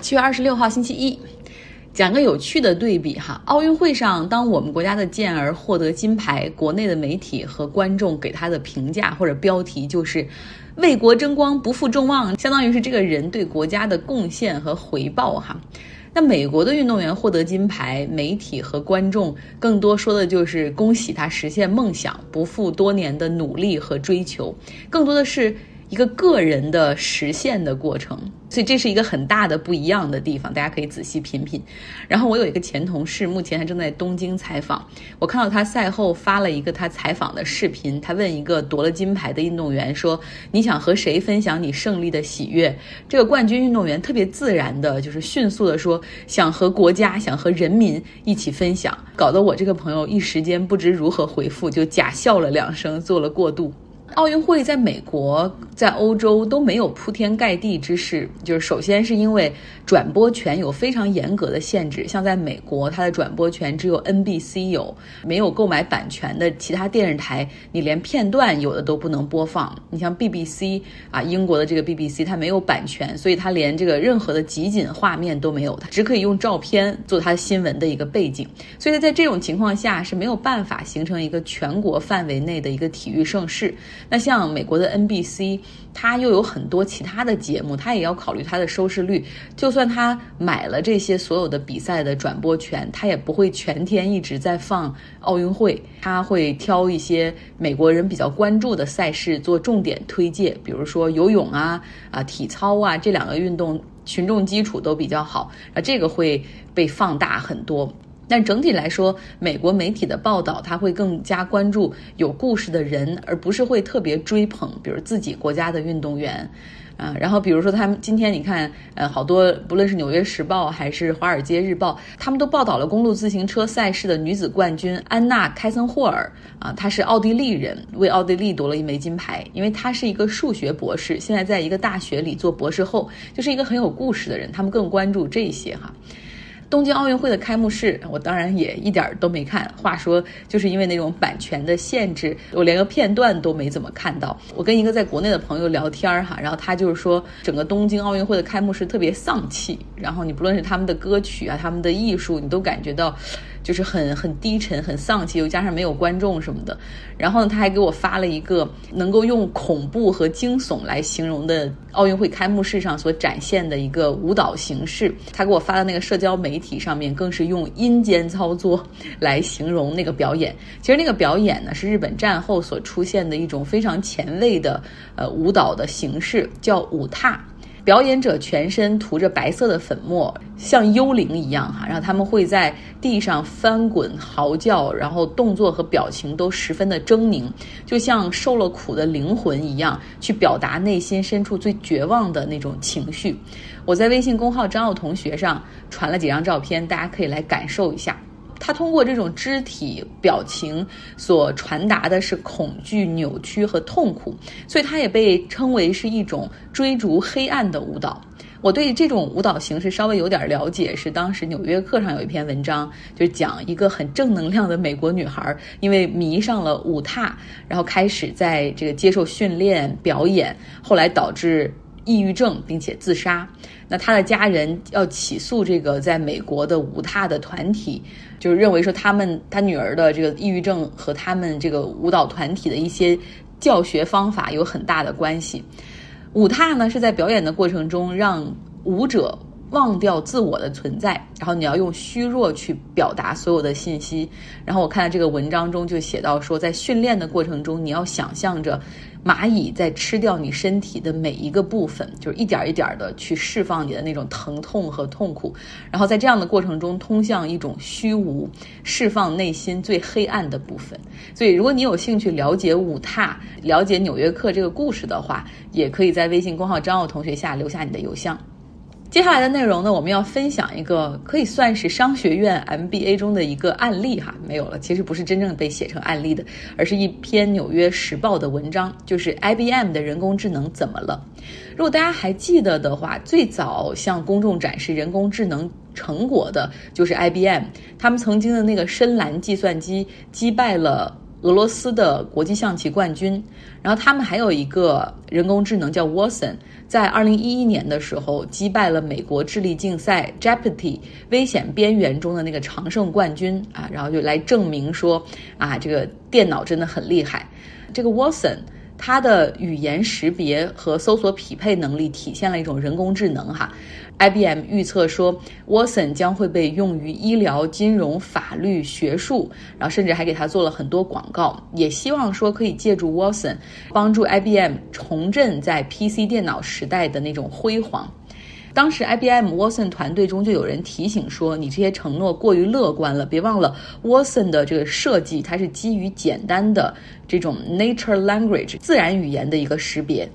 七月二十六号星期一，讲个有趣的对比哈。奥运会上，当我们国家的健儿获得金牌，国内的媒体和观众给他的评价或者标题就是“为国争光，不负众望”，相当于是这个人对国家的贡献和回报哈。那美国的运动员获得金牌，媒体和观众更多说的就是恭喜他实现梦想，不负多年的努力和追求，更多的是。一个个人的实现的过程，所以这是一个很大的不一样的地方，大家可以仔细品品。然后我有一个前同事，目前还正在东京采访，我看到他赛后发了一个他采访的视频，他问一个夺了金牌的运动员说：“你想和谁分享你胜利的喜悦？”这个冠军运动员特别自然的，就是迅速的说：“想和国家，想和人民一起分享。”搞得我这个朋友一时间不知如何回复，就假笑了两声，做了过渡。奥运会在美国、在欧洲都没有铺天盖地之势，就是首先是因为转播权有非常严格的限制，像在美国，它的转播权只有 NBC 有，没有购买版权的其他电视台，你连片段有的都不能播放。你像 BBC 啊，英国的这个 BBC，它没有版权，所以它连这个任何的集锦画面都没有，它只可以用照片做它新闻的一个背景。所以在这种情况下是没有办法形成一个全国范围内的一个体育盛事。那像美国的 NBC，它又有很多其他的节目，它也要考虑它的收视率。就算它买了这些所有的比赛的转播权，它也不会全天一直在放奥运会，它会挑一些美国人比较关注的赛事做重点推介，比如说游泳啊、啊体操啊这两个运动群众基础都比较好，啊这个会被放大很多。但整体来说，美国媒体的报道，他会更加关注有故事的人，而不是会特别追捧，比如自己国家的运动员，啊，然后比如说他们今天你看，呃，好多不论是《纽约时报》还是《华尔街日报》，他们都报道了公路自行车赛事的女子冠军安娜·开森霍尔，啊，她是奥地利人，为奥地利夺了一枚金牌，因为她是一个数学博士，现在在一个大学里做博士后，就是一个很有故事的人，他们更关注这些哈。东京奥运会的开幕式，我当然也一点都没看。话说，就是因为那种版权的限制，我连个片段都没怎么看到。我跟一个在国内的朋友聊天儿哈，然后他就是说，整个东京奥运会的开幕式特别丧气。然后你不论是他们的歌曲啊，他们的艺术，你都感觉到。就是很很低沉、很丧气，又加上没有观众什么的。然后呢，他还给我发了一个能够用恐怖和惊悚来形容的奥运会开幕式上所展现的一个舞蹈形式。他给我发的那个社交媒体上面，更是用阴间操作来形容那个表演。其实那个表演呢，是日本战后所出现的一种非常前卫的呃舞蹈的形式，叫舞踏。表演者全身涂着白色的粉末，像幽灵一样哈，然后他们会在地上翻滚、嚎叫，然后动作和表情都十分的狰狞，就像受了苦的灵魂一样，去表达内心深处最绝望的那种情绪。我在微信公号张奥同学上传了几张照片，大家可以来感受一下。他通过这种肢体表情所传达的是恐惧、扭曲和痛苦，所以它也被称为是一种追逐黑暗的舞蹈。我对这种舞蹈形式稍微有点了解，是当时《纽约客》上有一篇文章，就是讲一个很正能量的美国女孩，因为迷上了舞踏，然后开始在这个接受训练表演，后来导致。抑郁症，并且自杀。那他的家人要起诉这个在美国的舞踏的团体，就是认为说他们他女儿的这个抑郁症和他们这个舞蹈团体的一些教学方法有很大的关系。舞踏呢是在表演的过程中让舞者。忘掉自我的存在，然后你要用虚弱去表达所有的信息。然后我看到这个文章中就写到说，在训练的过程中，你要想象着蚂蚁在吃掉你身体的每一个部分，就是一点一点的去释放你的那种疼痛和痛苦。然后在这样的过程中，通向一种虚无，释放内心最黑暗的部分。所以，如果你有兴趣了解五踏、了解《纽约客》这个故事的话，也可以在微信公号张奥同学下留下你的邮箱。接下来的内容呢，我们要分享一个可以算是商学院 MBA 中的一个案例哈，没有了，其实不是真正被写成案例的，而是一篇《纽约时报》的文章，就是 IBM 的人工智能怎么了？如果大家还记得的话，最早向公众展示人工智能成果的就是 IBM，他们曾经的那个深蓝计算机击败了。俄罗斯的国际象棋冠军。然后他们还有一个人工智能叫 Watson，在二零一一年的时候击败了美国智力竞赛 Jeopardy 危险边缘中的那个常胜冠军啊，然后就来证明说啊，这个电脑真的很厉害。这个 Watson。它的语言识别和搜索匹配能力体现了一种人工智能哈，IBM 预测说，Watson 将会被用于医疗、金融、法律、学术，然后甚至还给他做了很多广告，也希望说可以借助 Watson 帮助 IBM 重振在 PC 电脑时代的那种辉煌。当时，IBM Watson 团队中就有人提醒说：“你这些承诺过于乐观了，别忘了 Watson 的这个设计，它是基于简单的这种 Nature Language 自然语言的一个识别，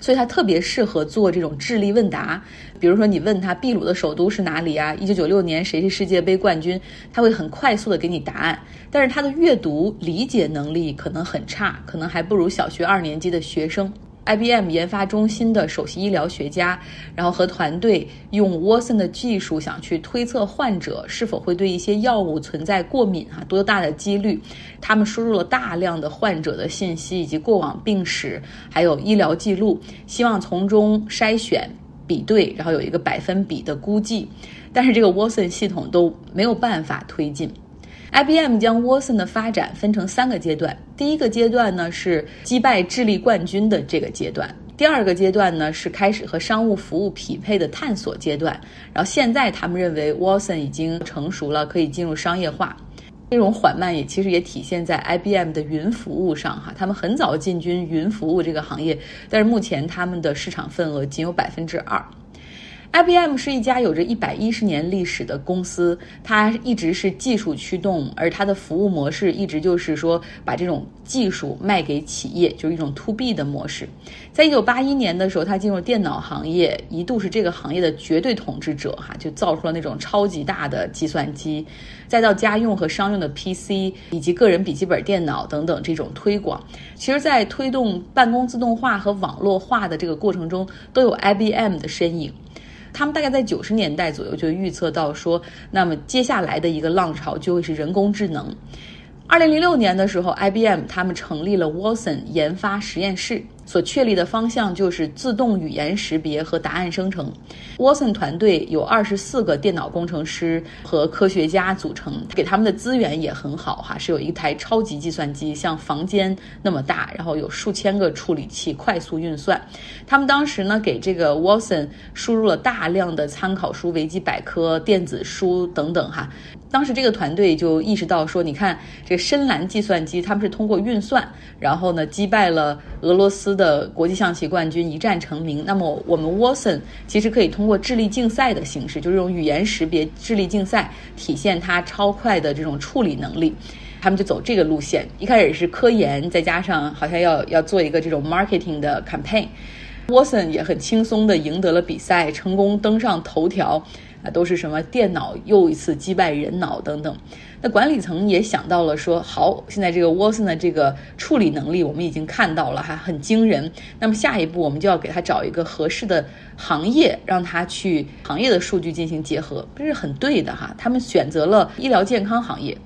所以它特别适合做这种智力问答。比如说，你问他秘鲁的首都是哪里啊？一九九六年谁是世界杯冠军？他会很快速的给你答案。但是他的阅读理解能力可能很差，可能还不如小学二年级的学生。” IBM 研发中心的首席医疗学家，然后和团队用 Watson 的技术，想去推测患者是否会对一些药物存在过敏啊，多大的几率？他们输入了大量的患者的信息以及过往病史，还有医疗记录，希望从中筛选、比对，然后有一个百分比的估计。但是这个 Watson 系统都没有办法推进。IBM 将 Watson 的发展分成三个阶段，第一个阶段呢是击败智力冠军的这个阶段，第二个阶段呢是开始和商务服务匹配的探索阶段，然后现在他们认为 Watson 已经成熟了，可以进入商业化。这种缓慢也其实也体现在 IBM 的云服务上哈，他们很早进军云服务这个行业，但是目前他们的市场份额仅有百分之二。IBM 是一家有着一百一十年历史的公司，它一直是技术驱动，而它的服务模式一直就是说把这种技术卖给企业，就是一种 To B 的模式。在一九八一年的时候，它进入电脑行业，一度是这个行业的绝对统治者，哈，就造出了那种超级大的计算机，再到家用和商用的 PC 以及个人笔记本电脑等等这种推广。其实，在推动办公自动化和网络化的这个过程中，都有 IBM 的身影。他们大概在九十年代左右就预测到说，那么接下来的一个浪潮就会是人工智能。二零零六年的时候，IBM 他们成立了 Watson 研发实验室。所确立的方向就是自动语言识别和答案生成。Watson 团队有二十四个电脑工程师和科学家组成，给他们的资源也很好哈，是有一台超级计算机，像房间那么大，然后有数千个处理器，快速运算。他们当时呢，给这个 Watson 输入了大量的参考书、维基百科、电子书等等哈。当时这个团队就意识到说，你看这深蓝计算机，他们是通过运算，然后呢击败了俄罗斯的国际象棋冠军，一战成名。那么我们 Watson 其实可以通过智力竞赛的形式，就是用语言识别智力竞赛，体现它超快的这种处理能力。他们就走这个路线，一开始是科研，再加上好像要要做一个这种 marketing 的 campaign。Watson 也很轻松地赢得了比赛，成功登上头条。都是什么电脑又一次击败人脑等等。那管理层也想到了说，好，现在这个 Watson 的这个处理能力我们已经看到了哈，很惊人。那么下一步我们就要给他找一个合适的行业，让他去行业的数据进行结合，这是很对的哈。他们选择了医疗健康行业，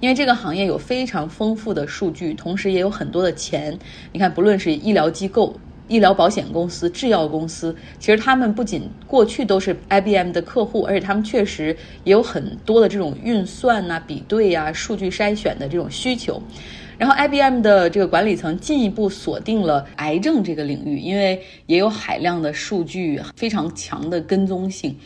因为这个行业有非常丰富的数据，同时也有很多的钱。你看，不论是医疗机构。医疗保险公司、制药公司，其实他们不仅过去都是 IBM 的客户，而且他们确实也有很多的这种运算呐、比对呀、数据筛选的这种需求。然后 IBM 的这个管理层进一步锁定了癌症这个领域，因为也有海量的数据，非常强的跟踪性。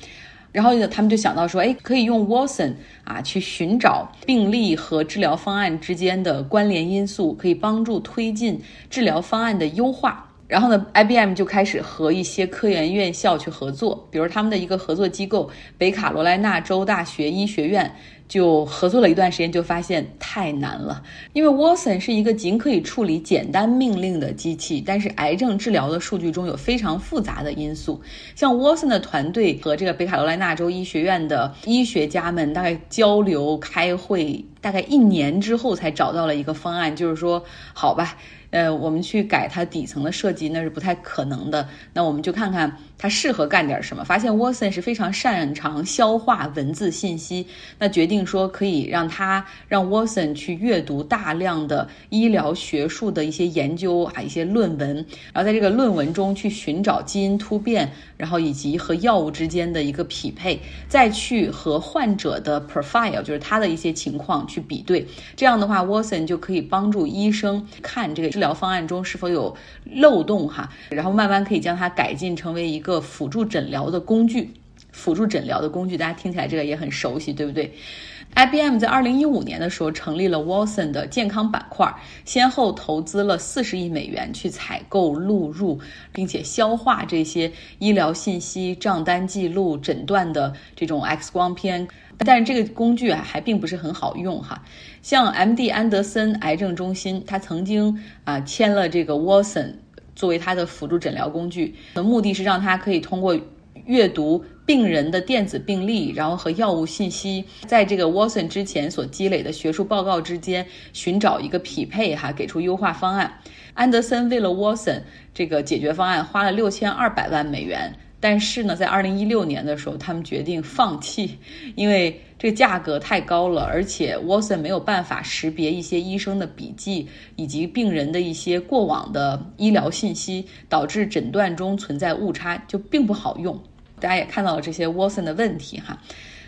然后呢，他们就想到说，哎，可以用 Watson 啊去寻找病例和治疗方案之间的关联因素，可以帮助推进治疗方案的优化。然后呢，IBM 就开始和一些科研院校去合作，比如他们的一个合作机构北卡罗来纳州大学医学院就合作了一段时间，就发现太难了，因为 Watson 是一个仅可以处理简单命令的机器，但是癌症治疗的数据中有非常复杂的因素。像 Watson 的团队和这个北卡罗来纳州医学院的医学家们大概交流开会，大概一年之后才找到了一个方案，就是说，好吧。呃，我们去改它底层的设计那是不太可能的。那我们就看看它适合干点什么。发现 Watson 是非常擅长消化文字信息，那决定并说可以让他让 Watson 去阅读大量的医疗学术的一些研究啊一些论文，然后在这个论文中去寻找基因突变，然后以及和药物之间的一个匹配，再去和患者的 profile 就是他的一些情况去比对。这样的话，Watson 就可以帮助医生看这个治疗方案中是否有漏洞哈，然后慢慢可以将它改进成为一个辅助诊疗的工具。辅助诊疗的工具，大家听起来这个也很熟悉，对不对？IBM 在二零一五年的时候成立了 Watson 的健康板块，先后投资了四十亿美元去采购、录入，并且消化这些医疗信息、账单记录、诊断的这种 X 光片。但是这个工具啊，还并不是很好用哈。像 MD 安德森癌症中心，他曾经啊签了这个 Watson 作为他的辅助诊疗工具，的目的是让他可以通过阅读病人的电子病历，然后和药物信息，在这个 Watson 之前所积累的学术报告之间寻找一个匹配哈，给出优化方案。安德森为了 Watson 这个解决方案花了六千二百万美元。但是呢，在二零一六年的时候，他们决定放弃，因为这价格太高了，而且 Watson 没有办法识别一些医生的笔记以及病人的一些过往的医疗信息，导致诊断中存在误差，就并不好用。大家也看到了这些 Watson 的问题哈。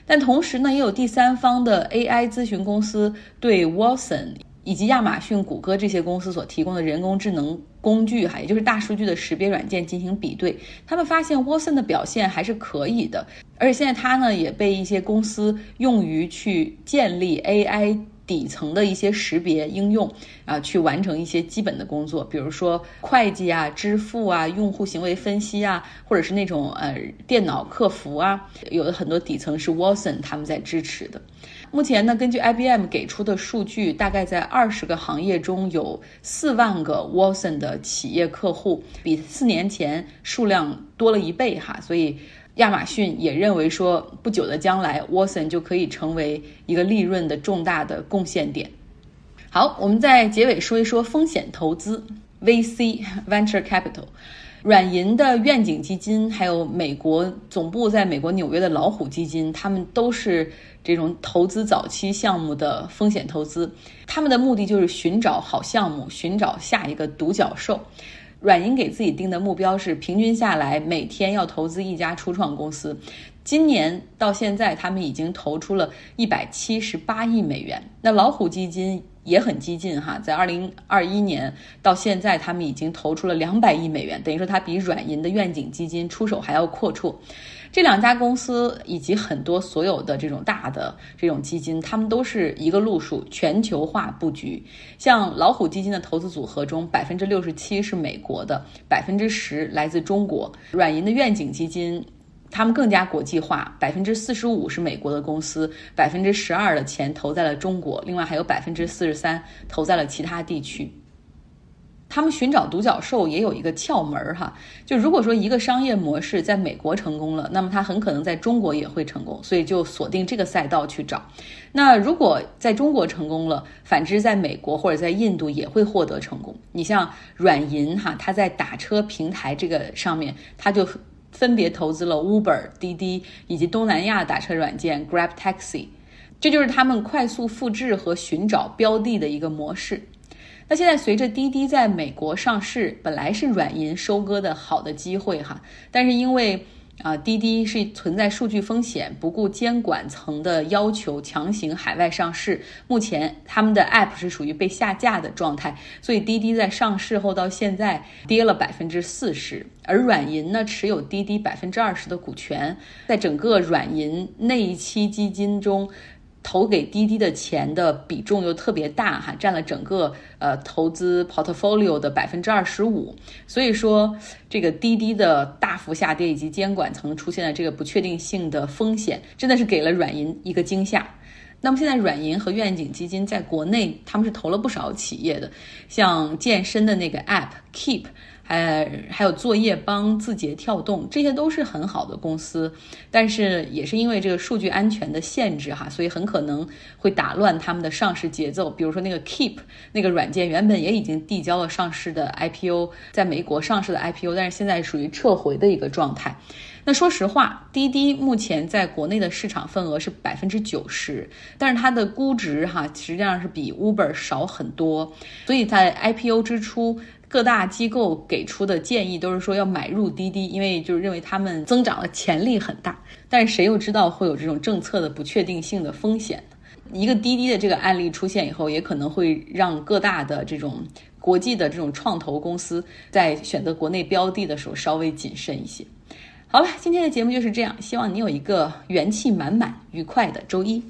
但同时呢，也有第三方的 AI 咨询公司对 Watson。以及亚马逊、谷歌这些公司所提供的人工智能工具，哈，也就是大数据的识别软件进行比对，他们发现 Watson 的表现还是可以的，而且现在它呢也被一些公司用于去建立 AI 底层的一些识别应用啊，去完成一些基本的工作，比如说会计啊、支付啊、用户行为分析啊，或者是那种呃电脑客服啊，有的很多底层是 Watson 他们在支持的。目前呢，根据 IBM 给出的数据，大概在二十个行业中有四万个 Watson 的企业客户，比四年前数量多了一倍哈。所以亚马逊也认为说，不久的将来，Watson 就可以成为一个利润的重大的贡献点。好，我们在结尾说一说风险投资 VC Venture Capital。软银的愿景基金，还有美国总部在美国纽约的老虎基金，他们都是这种投资早期项目的风险投资。他们的目的就是寻找好项目，寻找下一个独角兽。软银给自己定的目标是，平均下来每天要投资一家初创公司。今年到现在，他们已经投出了一百七十八亿美元。那老虎基金。也很激进哈，在二零二一年到现在，他们已经投出了两百亿美元，等于说它比软银的愿景基金出手还要阔绰。这两家公司以及很多所有的这种大的这种基金，他们都是一个路数，全球化布局。像老虎基金的投资组合中，百分之六十七是美国的，百分之十来自中国。软银的愿景基金。他们更加国际化，百分之四十五是美国的公司，百分之十二的钱投在了中国，另外还有百分之四十三投在了其他地区。他们寻找独角兽也有一个窍门儿哈，就如果说一个商业模式在美国成功了，那么它很可能在中国也会成功，所以就锁定这个赛道去找。那如果在中国成功了，反之在美国或者在印度也会获得成功。你像软银哈，它在打车平台这个上面，它就。分别投资了 Uber、滴滴以及东南亚打车软件 Grab Taxi，这就是他们快速复制和寻找标的的一个模式。那现在随着滴滴在美国上市，本来是软银收割的好的机会哈，但是因为。啊，滴滴是存在数据风险，不顾监管层的要求强行海外上市。目前他们的 App 是属于被下架的状态，所以滴滴在上市后到现在跌了百分之四十。而软银呢，持有滴滴百分之二十的股权，在整个软银那一期基金中。投给滴滴的钱的比重又特别大哈，占了整个呃投资 portfolio 的百分之二十五，所以说这个滴滴的大幅下跌以及监管层出现的这个不确定性的风险，真的是给了软银一个惊吓。那么现在软银和愿景基金在国内他们是投了不少企业的，像健身的那个 app Keep。呃，还有作业帮、字节跳动，这些都是很好的公司，但是也是因为这个数据安全的限制哈，所以很可能会打乱他们的上市节奏。比如说那个 Keep 那个软件，原本也已经递交了上市的 IPO，在美国上市的 IPO，但是现在属于撤回的一个状态。那说实话，滴滴目前在国内的市场份额是百分之九十，但是它的估值哈实际上是比 Uber 少很多，所以在 IPO 之初，各大机构给出的建议都是说要买入滴滴，因为就是认为他们增长的潜力很大。但是谁又知道会有这种政策的不确定性的风险？一个滴滴的这个案例出现以后，也可能会让各大的这种国际的这种创投公司在选择国内标的的时候稍微谨慎一些。好了，今天的节目就是这样，希望你有一个元气满满、愉快的周一。